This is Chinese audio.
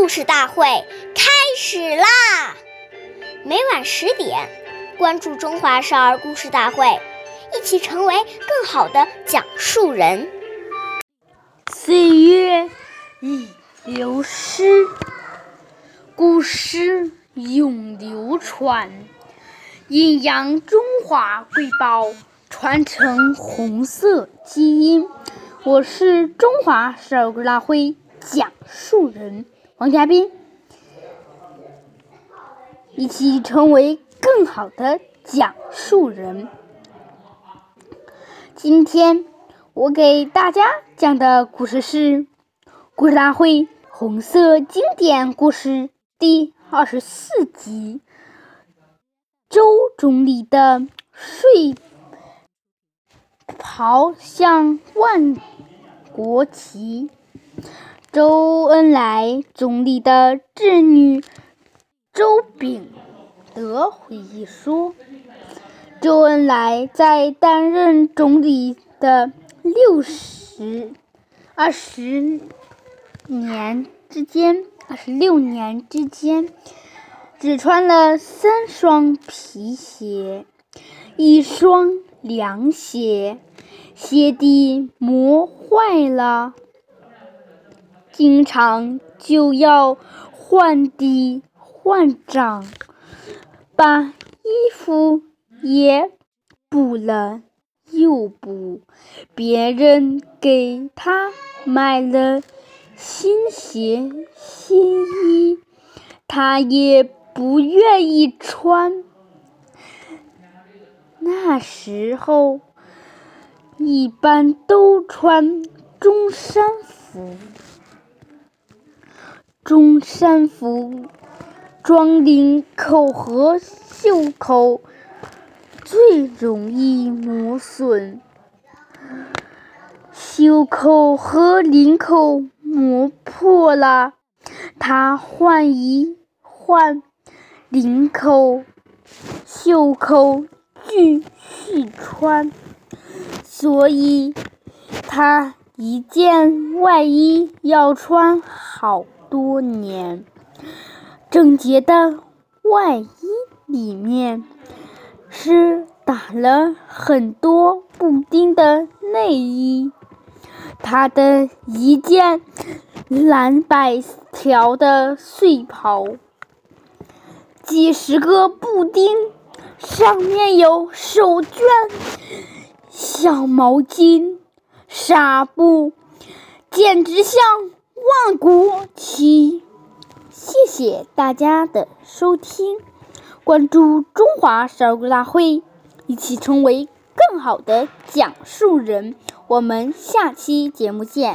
故事大会开始啦！每晚十点，关注《中华少儿故事大会》，一起成为更好的讲述人。岁月已流失，故事永流传。阴阳中华瑰宝，传承红色基因。我是中华少儿故事大会讲述人王嘉宾，一起成为更好的讲述人。今天我给大家讲的故事是《故事大会红色经典故事》第二十四集。周总理的睡袍像万国旗。周恩来总理的侄女周秉德回忆说：“周恩来在担任总理的六十二十年之间，二十六年之间。”只穿了三双皮鞋，一双凉鞋，鞋底磨坏了，经常就要换底换掌，把衣服也补了又补。别人给他买了新鞋新衣，他也。不愿意穿，那时候一般都穿中山服。中山服装领口和袖口最容易磨损，袖口和领口磨破了，他换一换。领口、袖口继续穿，所以他一件外衣要穿好多年。整洁的外衣里面是打了很多布丁的内衣。他的一件蓝白条的睡袍。几十个布丁，上面有手绢、小毛巾、纱布，简直像万国旗。谢谢大家的收听，关注中华少儿故事大会，一起成为更好的讲述人。我们下期节目见。